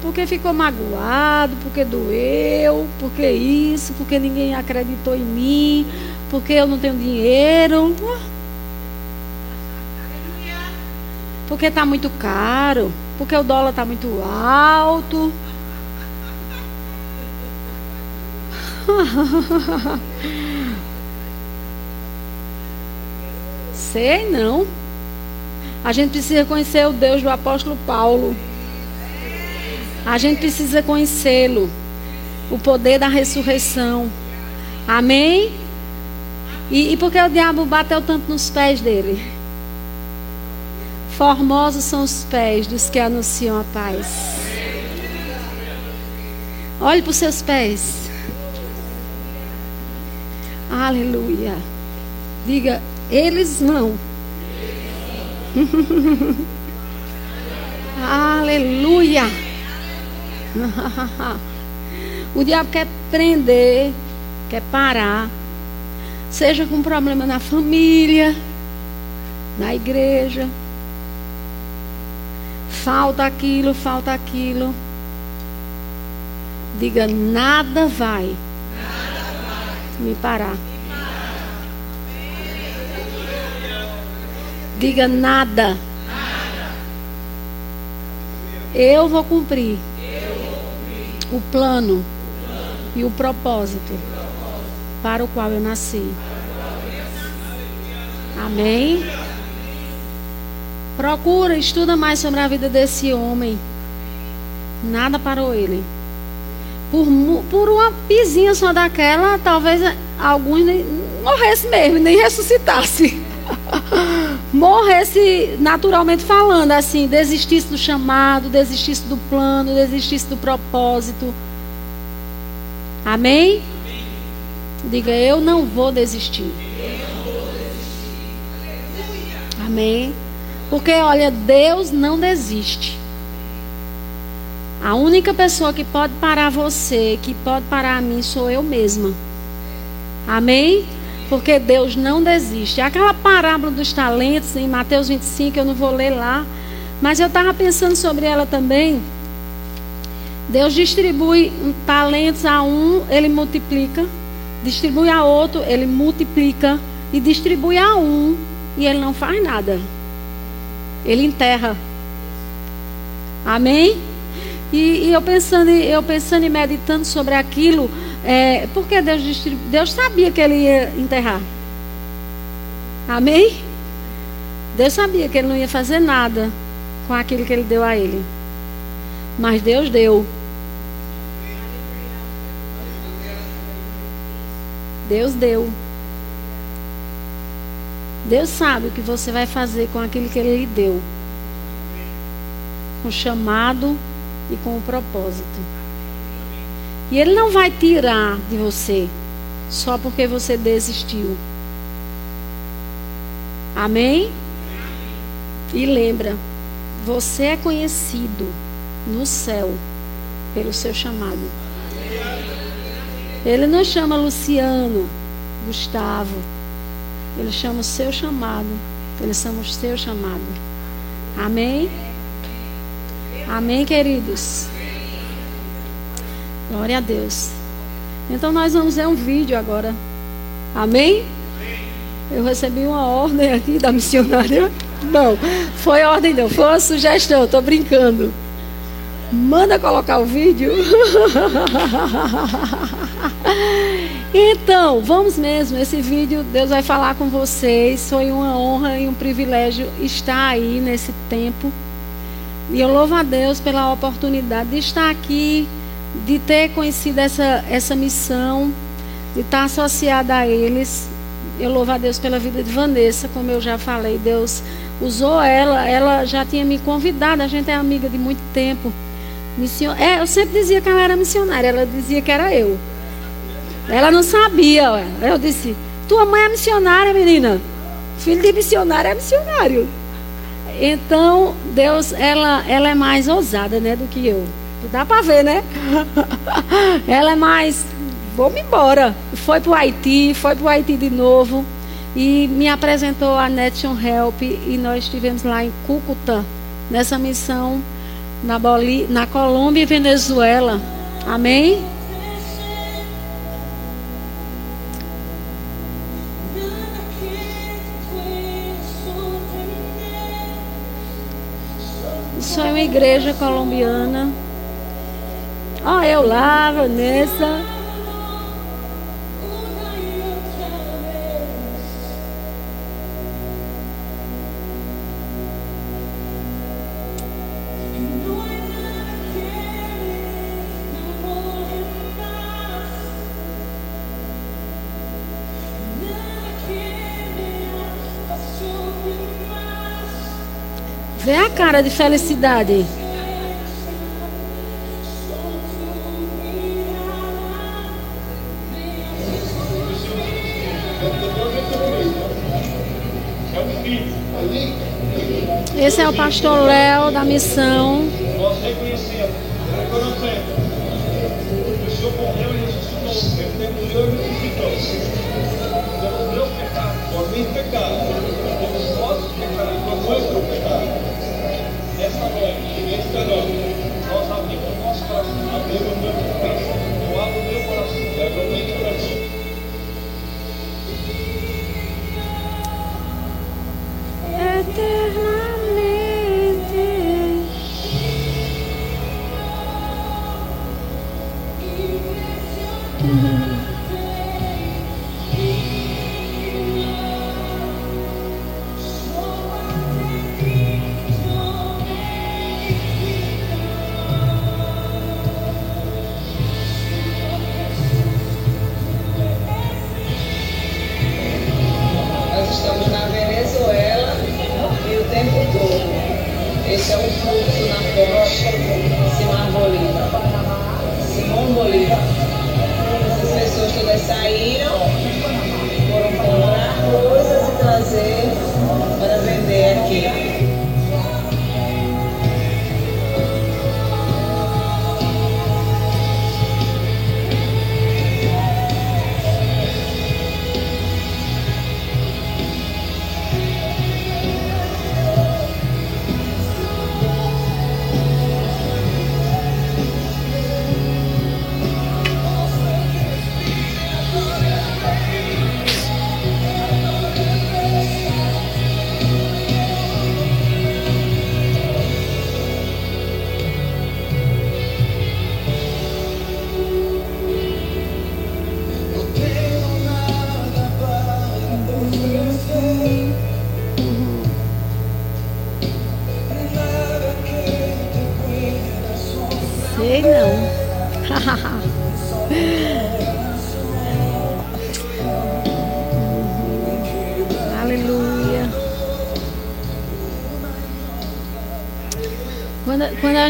Porque ficou magoado, porque doeu, porque isso, porque ninguém acreditou em mim, porque eu não tenho dinheiro. Porque está muito caro, porque o dólar está muito alto. Sei não. A gente precisa conhecer o Deus do apóstolo Paulo. A gente precisa conhecê-lo. O poder da ressurreição. Amém? E, e por que o diabo bateu tanto nos pés dele? Formosos são os pés dos que anunciam a paz. Olhe para os seus pés. Aleluia. Diga, eles não. Aleluia. o diabo quer prender, quer parar. Seja com problema na família, na igreja. Falta aquilo, falta aquilo. Diga, nada vai. Me parar. Diga nada. Eu vou cumprir o plano e o propósito para o qual eu nasci. Amém? Procura, estuda mais sobre a vida desse homem. Nada parou ele. Por, por uma pizinha só daquela, talvez alguns nem morressem mesmo, nem ressuscitasse. morresse naturalmente falando, assim, desistisse do chamado, desistisse do plano, desistisse do propósito. Amém? Diga, eu não vou desistir. Amém. Porque, olha, Deus não desiste. A única pessoa que pode parar você, que pode parar a mim, sou eu mesma. Amém? porque Deus não desiste. Aquela parábola dos talentos em Mateus 25, eu não vou ler lá, mas eu estava pensando sobre ela também. Deus distribui talentos a um, ele multiplica, distribui a outro, ele multiplica, e distribui a um, e ele não faz nada. Ele enterra. Amém? E, e eu pensando, eu pensando e meditando sobre aquilo, é, porque Deus, Deus sabia que ele ia enterrar. Amém? Deus sabia que ele não ia fazer nada com aquilo que ele deu a ele. Mas Deus deu. Deus deu. Deus sabe o que você vai fazer com aquilo que ele lhe deu. Com o chamado e com o propósito. E Ele não vai tirar de você só porque você desistiu. Amém? E lembra, você é conhecido no céu pelo seu chamado. Ele não chama Luciano, Gustavo. Ele chama o seu chamado. Ele chama o seu chamado. Amém? Amém, queridos? Glória a Deus. Então nós vamos ver um vídeo agora. Amém? Eu recebi uma ordem aqui da missionária. Não, foi ordem não, foi uma sugestão, estou brincando. Manda colocar o vídeo. Então, vamos mesmo. Esse vídeo, Deus vai falar com vocês. Foi uma honra e um privilégio estar aí nesse tempo. E eu louvo a Deus pela oportunidade de estar aqui de ter conhecido essa, essa missão, de estar associada a eles. Eu louvo a Deus pela vida de Vanessa, como eu já falei. Deus usou ela, ela já tinha me convidado, a gente é amiga de muito tempo. Mission... É, eu sempre dizia que ela era missionária, ela dizia que era eu. Ela não sabia. Eu disse: Tua mãe é missionária, menina. Filho de missionário é missionário. Então, Deus, ela, ela é mais ousada né, do que eu. Dá para ver, né? Ela é mais vou-me embora. Foi para o Haiti, foi para o Haiti de novo. E me apresentou a Nation Help e nós estivemos lá em Cúcuta, nessa missão na, Boli, na Colômbia e Venezuela. Amém? Igreja colombiana. Ó, eu lá, Vanessa. Cara de felicidade. Esse é o pastor Léo da missão. Nós reconhecemos. O Senhor morreu e ressuscitou. Ele e ressuscitou. Pelos meus pecados, por meus pecados, noite, nós abrimos o nosso coração, abrimos o meu coração, eu abro o meu coração, eu abro o meu.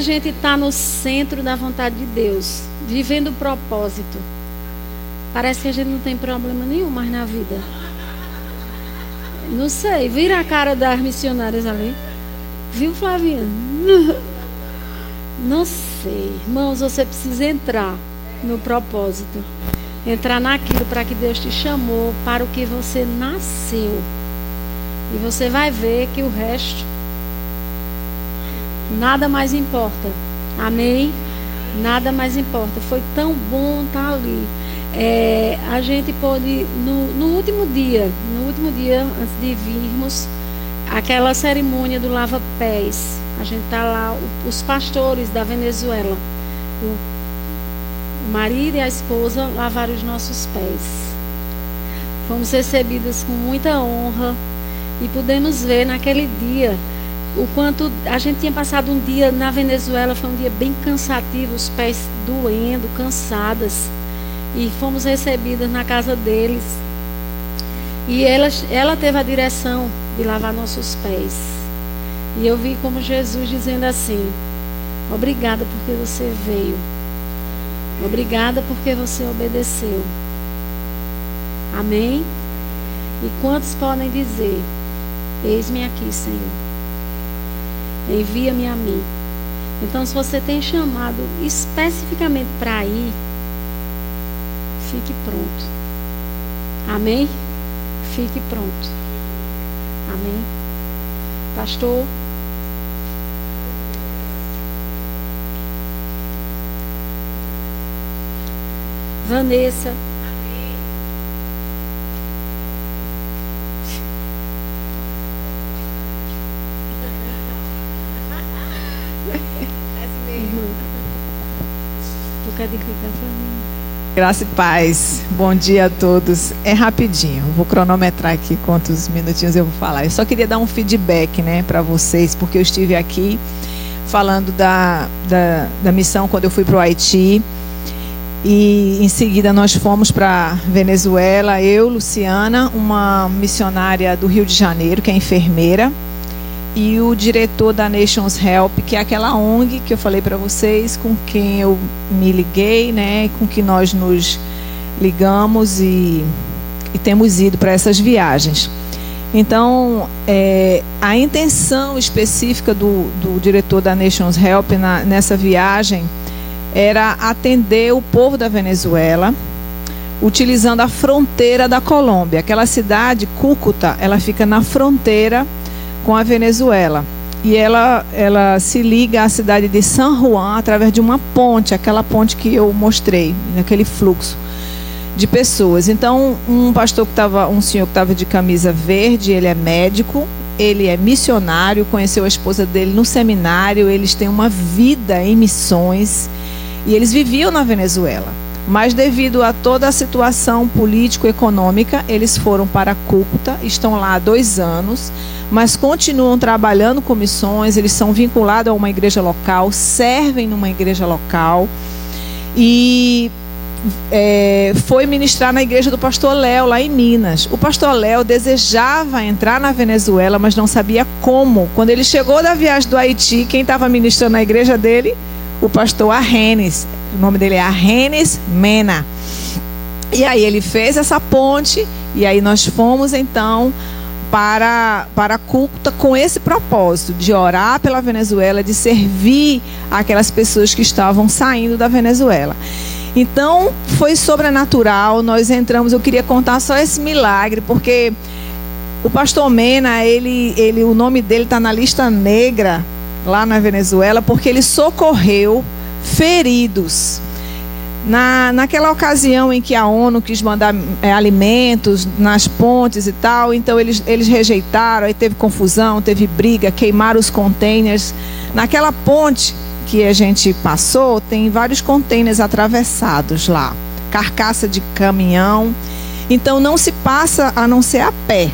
Gente está no centro da vontade de Deus, vivendo o propósito, parece que a gente não tem problema nenhum mais na vida. Não sei, vira a cara das missionárias ali. Viu, Flavinha? Não sei. Irmãos, você precisa entrar no propósito. Entrar naquilo para que Deus te chamou, para o que você nasceu. E você vai ver que o resto Nada mais importa. Amém? Nada mais importa. Foi tão bom estar tá ali. É, a gente pôde, no, no, último dia, no último dia, antes de virmos, aquela cerimônia do lava-pés. A gente está lá, os pastores da Venezuela. O, marido e a esposa lavaram os nossos pés. Fomos recebidas com muita honra e pudemos ver naquele dia o quanto a gente tinha passado um dia na Venezuela, foi um dia bem cansativo, os pés doendo, cansadas. E fomos recebidas na casa deles. E ela, ela teve a direção de lavar nossos pés. E eu vi como Jesus dizendo assim: Obrigada porque você veio. Obrigada porque você obedeceu. Amém? E quantos podem dizer: Eis-me aqui, Senhor envia-me a mim. Então, se você tem chamado especificamente para ir, fique pronto. Amém? Fique pronto. Amém? Pastor. Vanessa. Graça e paz. Bom dia a todos. É rapidinho. Vou cronometrar aqui quantos minutinhos eu vou falar. Eu só queria dar um feedback, né, para vocês, porque eu estive aqui falando da, da, da missão quando eu fui para o Haiti. E em seguida nós fomos para Venezuela, eu, Luciana, uma missionária do Rio de Janeiro, que é enfermeira e o diretor da Nations Help, que é aquela ONG que eu falei para vocês, com quem eu me liguei, né, com que nós nos ligamos e, e temos ido para essas viagens. Então, é, a intenção específica do, do, diretor da Nations Help na, nessa viagem era atender o povo da Venezuela, utilizando a fronteira da Colômbia. Aquela cidade, Cúcuta, ela fica na fronteira com a Venezuela. E ela, ela se liga à cidade de San Juan através de uma ponte, aquela ponte que eu mostrei, naquele fluxo de pessoas. Então, um pastor que estava, um senhor que estava de camisa verde, ele é médico, ele é missionário, conheceu a esposa dele no seminário, eles têm uma vida em missões e eles viviam na Venezuela. Mas devido a toda a situação político-econômica, eles foram para Cúcuta, estão lá há dois anos, mas continuam trabalhando com missões, eles são vinculados a uma igreja local, servem numa igreja local. E é, foi ministrar na igreja do pastor Léo, lá em Minas. O pastor Léo desejava entrar na Venezuela, mas não sabia como. Quando ele chegou da viagem do Haiti, quem estava ministrando na igreja dele? O pastor Arrenes o nome dele é Arrenes Mena. E aí ele fez essa ponte e aí nós fomos então para para culta com esse propósito de orar pela Venezuela, de servir aquelas pessoas que estavam saindo da Venezuela. Então foi sobrenatural. Nós entramos. Eu queria contar só esse milagre porque o pastor Mena, ele, ele, o nome dele está na lista negra lá na Venezuela porque ele socorreu feridos. Na, naquela ocasião em que a ONU quis mandar é, alimentos nas pontes e tal, então eles, eles rejeitaram, aí teve confusão, teve briga, queimaram os containers. Naquela ponte que a gente passou, tem vários containers atravessados lá, carcaça de caminhão. Então não se passa a não ser a pé.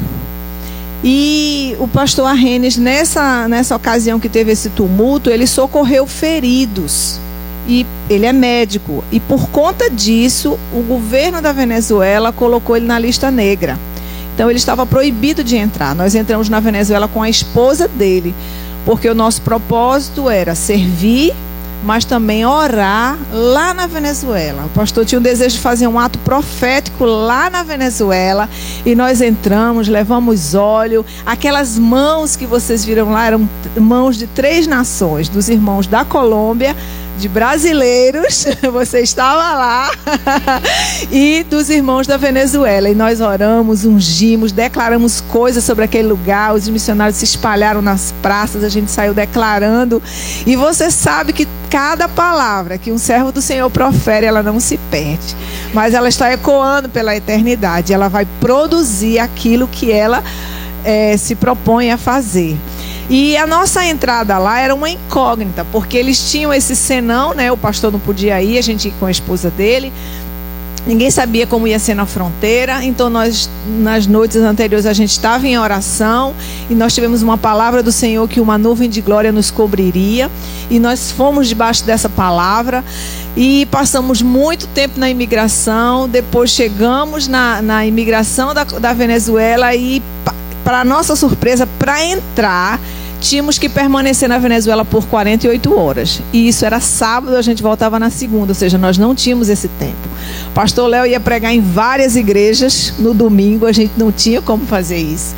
E o pastor Arrenes, nessa, nessa ocasião que teve esse tumulto, ele socorreu feridos e ele é médico. E por conta disso, o governo da Venezuela colocou ele na lista negra. Então ele estava proibido de entrar. Nós entramos na Venezuela com a esposa dele, porque o nosso propósito era servir mas também orar lá na Venezuela. O pastor tinha o desejo de fazer um ato profético lá na Venezuela e nós entramos, levamos óleo. Aquelas mãos que vocês viram lá eram mãos de três nações, dos irmãos da Colômbia, de brasileiros, você estava lá, e dos irmãos da Venezuela. E nós oramos, ungimos, declaramos coisas sobre aquele lugar. Os missionários se espalharam nas praças, a gente saiu declarando. E você sabe que cada palavra que um servo do Senhor profere, ela não se perde, mas ela está ecoando pela eternidade. Ela vai produzir aquilo que ela é, se propõe a fazer. E a nossa entrada lá era uma incógnita, porque eles tinham esse senão, né? O pastor não podia ir, a gente ia com a esposa dele. Ninguém sabia como ia ser na fronteira, então nós nas noites anteriores a gente estava em oração e nós tivemos uma palavra do Senhor que uma nuvem de glória nos cobriria e nós fomos debaixo dessa palavra e passamos muito tempo na imigração. Depois chegamos na, na imigração da, da Venezuela e para nossa surpresa, para entrar tínhamos que permanecer na Venezuela por 48 horas. E isso era sábado, a gente voltava na segunda, ou seja, nós não tínhamos esse tempo. O pastor Léo ia pregar em várias igrejas no domingo, a gente não tinha como fazer isso.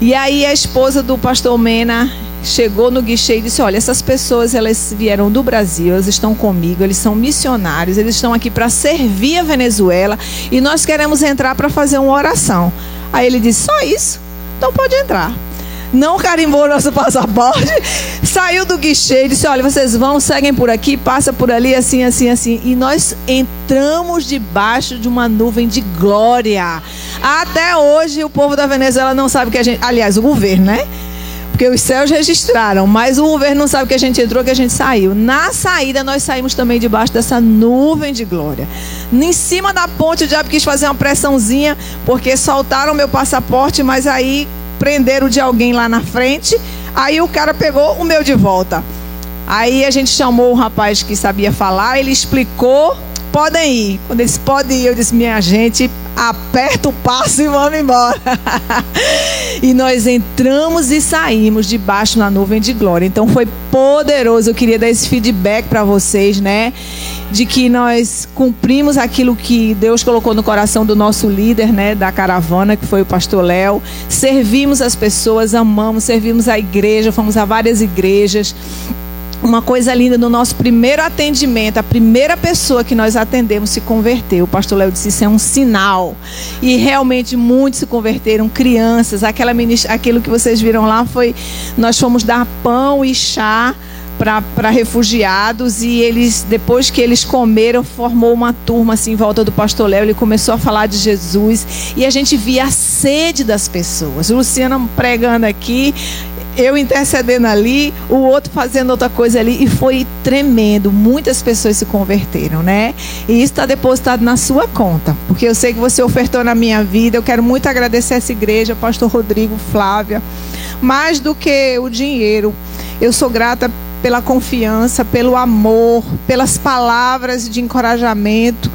E aí a esposa do pastor Mena chegou no guichê e disse: Olha, essas pessoas elas vieram do Brasil, elas estão comigo, eles são missionários, eles estão aqui para servir a Venezuela e nós queremos entrar para fazer uma oração. Aí ele disse: Só isso? Então pode entrar não carimbou nosso passaporte, saiu do guichê e disse: Olha, vocês vão, seguem por aqui, passa por ali, assim, assim, assim. E nós entramos debaixo de uma nuvem de glória. Até hoje o povo da Venezuela não sabe que a gente. Aliás, o governo, né? Porque os céus registraram, mas o governo não sabe que a gente entrou, que a gente saiu. Na saída, nós saímos também debaixo dessa nuvem de glória. Em cima da ponte, o diabo quis fazer uma pressãozinha, porque soltaram meu passaporte, mas aí prenderam de alguém lá na frente. Aí o cara pegou o meu de volta. Aí a gente chamou o rapaz que sabia falar, ele explicou, podem ir. Quando eles podem ir, eu disse, minha gente, aperta o passo e vamos embora. e nós entramos e saímos debaixo na nuvem de glória. Então foi poderoso. Eu queria dar esse feedback para vocês, né? De que nós cumprimos aquilo que Deus colocou no coração do nosso líder, né? Da caravana, que foi o pastor Léo. Servimos as pessoas, amamos, servimos a igreja, fomos a várias igrejas uma coisa linda no nosso primeiro atendimento, a primeira pessoa que nós atendemos se converteu. O pastor Léo disse: Isso é um sinal. E realmente muitos se converteram, crianças. Aquela aquilo que vocês viram lá foi: nós fomos dar pão e chá para refugiados e eles depois que eles comeram formou uma turma assim em volta do pastor Léo ele começou a falar de Jesus e a gente via a sede das pessoas Luciana pregando aqui eu intercedendo ali, o outro fazendo outra coisa ali, e foi tremendo. Muitas pessoas se converteram, né? E isso está depositado na sua conta, porque eu sei que você ofertou na minha vida. Eu quero muito agradecer essa igreja, Pastor Rodrigo, Flávia. Mais do que o dinheiro, eu sou grata pela confiança, pelo amor, pelas palavras de encorajamento,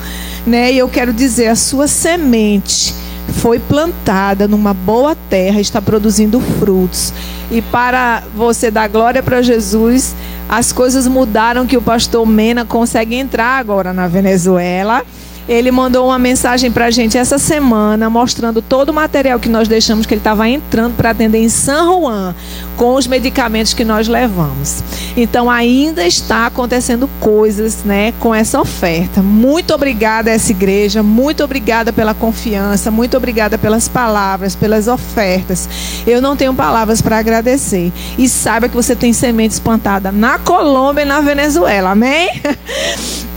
né? E eu quero dizer, a sua semente foi plantada numa boa terra, está produzindo frutos. E para você dar glória para Jesus, as coisas mudaram que o pastor Mena consegue entrar agora na Venezuela ele mandou uma mensagem para a gente essa semana, mostrando todo o material que nós deixamos, que ele estava entrando para atender em San Juan, com os medicamentos que nós levamos. Então, ainda está acontecendo coisas né, com essa oferta. Muito obrigada a essa igreja, muito obrigada pela confiança, muito obrigada pelas palavras, pelas ofertas. Eu não tenho palavras para agradecer. E saiba que você tem semente plantada na Colômbia e na Venezuela, amém?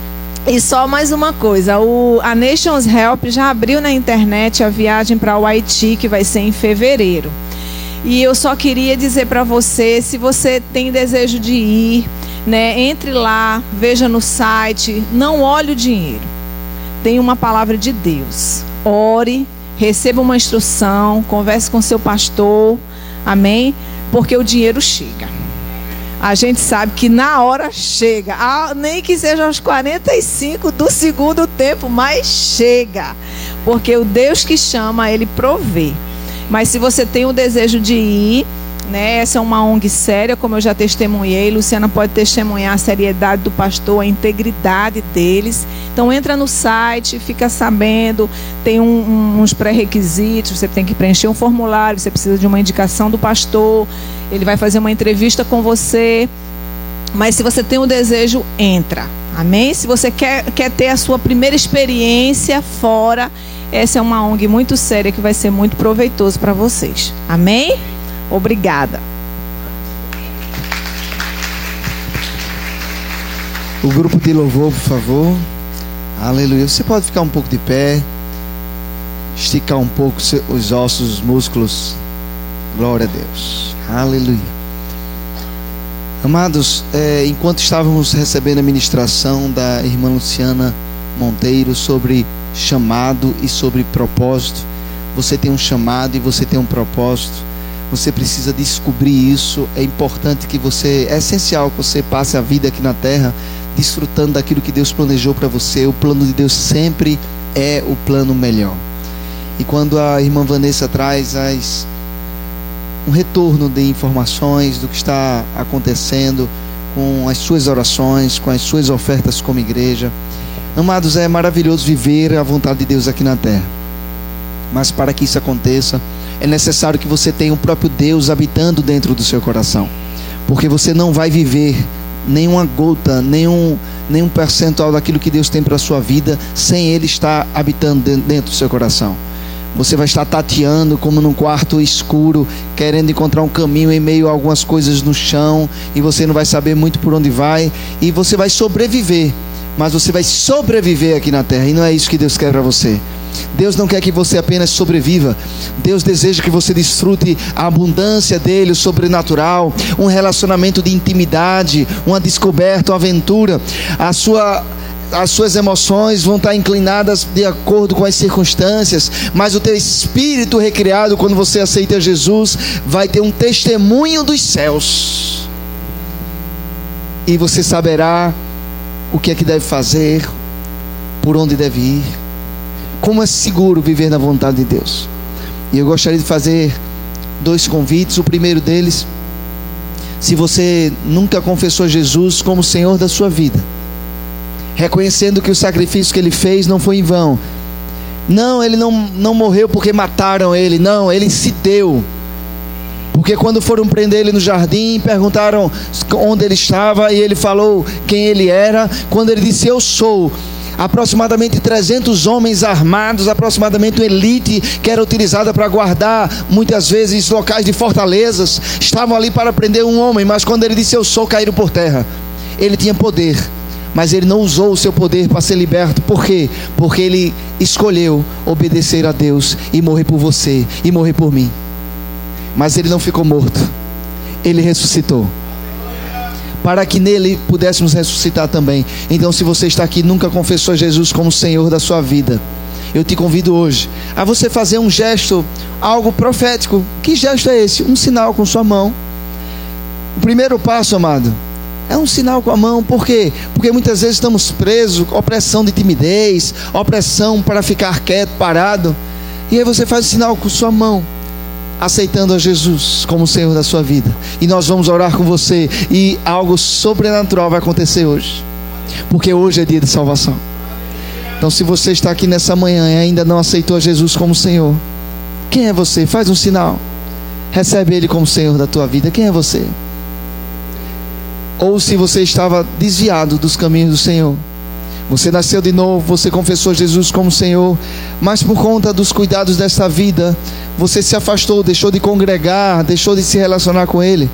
E só mais uma coisa, o, a Nations Help já abriu na internet a viagem para o Haiti, que vai ser em fevereiro. E eu só queria dizer para você, se você tem desejo de ir, né, entre lá, veja no site, não olhe o dinheiro. Tem uma palavra de Deus. Ore, receba uma instrução, converse com seu pastor. Amém? Porque o dinheiro chega a gente sabe que na hora chega, ah, nem que seja aos 45 do segundo tempo, mas chega. Porque o Deus que chama, ele provê. Mas se você tem o desejo de ir, né? Essa é uma ONG séria, como eu já testemunhei. Luciana pode testemunhar a seriedade do pastor, a integridade deles. Então entra no site, fica sabendo. Tem um, um, uns pré-requisitos. Você tem que preencher um formulário. Você precisa de uma indicação do pastor. Ele vai fazer uma entrevista com você. Mas se você tem o um desejo, entra. Amém? Se você quer, quer ter a sua primeira experiência fora, essa é uma ONG muito séria que vai ser muito proveitoso para vocês. Amém? Obrigada. O grupo de louvor, por favor. Aleluia. Você pode ficar um pouco de pé, esticar um pouco os ossos, os músculos. Glória a Deus. Aleluia. Amados, é, enquanto estávamos recebendo a ministração da irmã Luciana Monteiro sobre chamado e sobre propósito, você tem um chamado e você tem um propósito. Você precisa descobrir isso. É importante que você, é essencial que você passe a vida aqui na terra desfrutando daquilo que Deus planejou para você. O plano de Deus sempre é o plano melhor. E quando a irmã Vanessa traz as, um retorno de informações do que está acontecendo com as suas orações, com as suas ofertas como igreja, amados, é maravilhoso viver a vontade de Deus aqui na terra. Mas para que isso aconteça, é necessário que você tenha o próprio Deus habitando dentro do seu coração. Porque você não vai viver nenhuma gota, nenhum, nenhum percentual daquilo que Deus tem para a sua vida sem Ele estar habitando dentro do seu coração. Você vai estar tateando como num quarto escuro, querendo encontrar um caminho em meio a algumas coisas no chão, e você não vai saber muito por onde vai, e você vai sobreviver, mas você vai sobreviver aqui na terra, e não é isso que Deus quer para você. Deus não quer que você apenas sobreviva. Deus deseja que você desfrute a abundância dele, o sobrenatural, um relacionamento de intimidade, uma descoberta, uma aventura. A sua as suas emoções vão estar inclinadas de acordo com as circunstâncias, mas o teu espírito recriado, quando você aceita Jesus, vai ter um testemunho dos céus. E você saberá o que é que deve fazer, por onde deve ir, como é seguro viver na vontade de Deus. E eu gostaria de fazer dois convites. O primeiro deles, se você nunca confessou Jesus como Senhor da sua vida, reconhecendo que o sacrifício que ele fez não foi em vão. Não, ele não, não morreu porque mataram ele, não, ele se deu. Porque quando foram prender ele no jardim, perguntaram onde ele estava e ele falou quem ele era. Quando ele disse: Eu sou, aproximadamente 300 homens armados, aproximadamente uma elite que era utilizada para guardar muitas vezes locais de fortalezas, estavam ali para prender um homem, mas quando ele disse: Eu sou, caíram por terra. Ele tinha poder mas ele não usou o seu poder para ser liberto. Por quê? Porque ele escolheu obedecer a Deus e morrer por você e morrer por mim. Mas ele não ficou morto, ele ressuscitou. Para que nele pudéssemos ressuscitar também. Então, se você está aqui e nunca confessou Jesus como Senhor da sua vida, eu te convido hoje a você fazer um gesto, algo profético. Que gesto é esse? Um sinal com sua mão. O primeiro passo, amado, é um sinal com a mão, por quê? Porque muitas vezes estamos presos, opressão de timidez, opressão para ficar quieto, parado. E aí você faz o sinal com sua mão, aceitando a Jesus como Senhor da sua vida. E nós vamos orar com você e algo sobrenatural vai acontecer hoje. Porque hoje é dia de salvação. Então, se você está aqui nessa manhã e ainda não aceitou a Jesus como Senhor, quem é você? Faz um sinal. Recebe Ele como Senhor da tua vida. Quem é você? ou se você estava desviado dos caminhos do Senhor. Você nasceu de novo, você confessou Jesus como Senhor, mas por conta dos cuidados desta vida, você se afastou, deixou de congregar, deixou de se relacionar com Ele.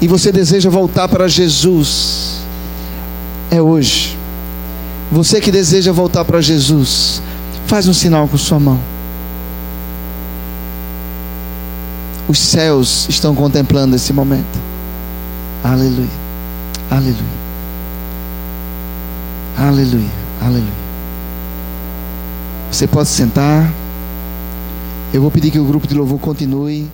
E você deseja voltar para Jesus. É hoje. Você que deseja voltar para Jesus, faz um sinal com sua mão. Os céus estão contemplando esse momento. Aleluia. Aleluia. Aleluia. Aleluia. Você pode sentar. Eu vou pedir que o grupo de louvor continue.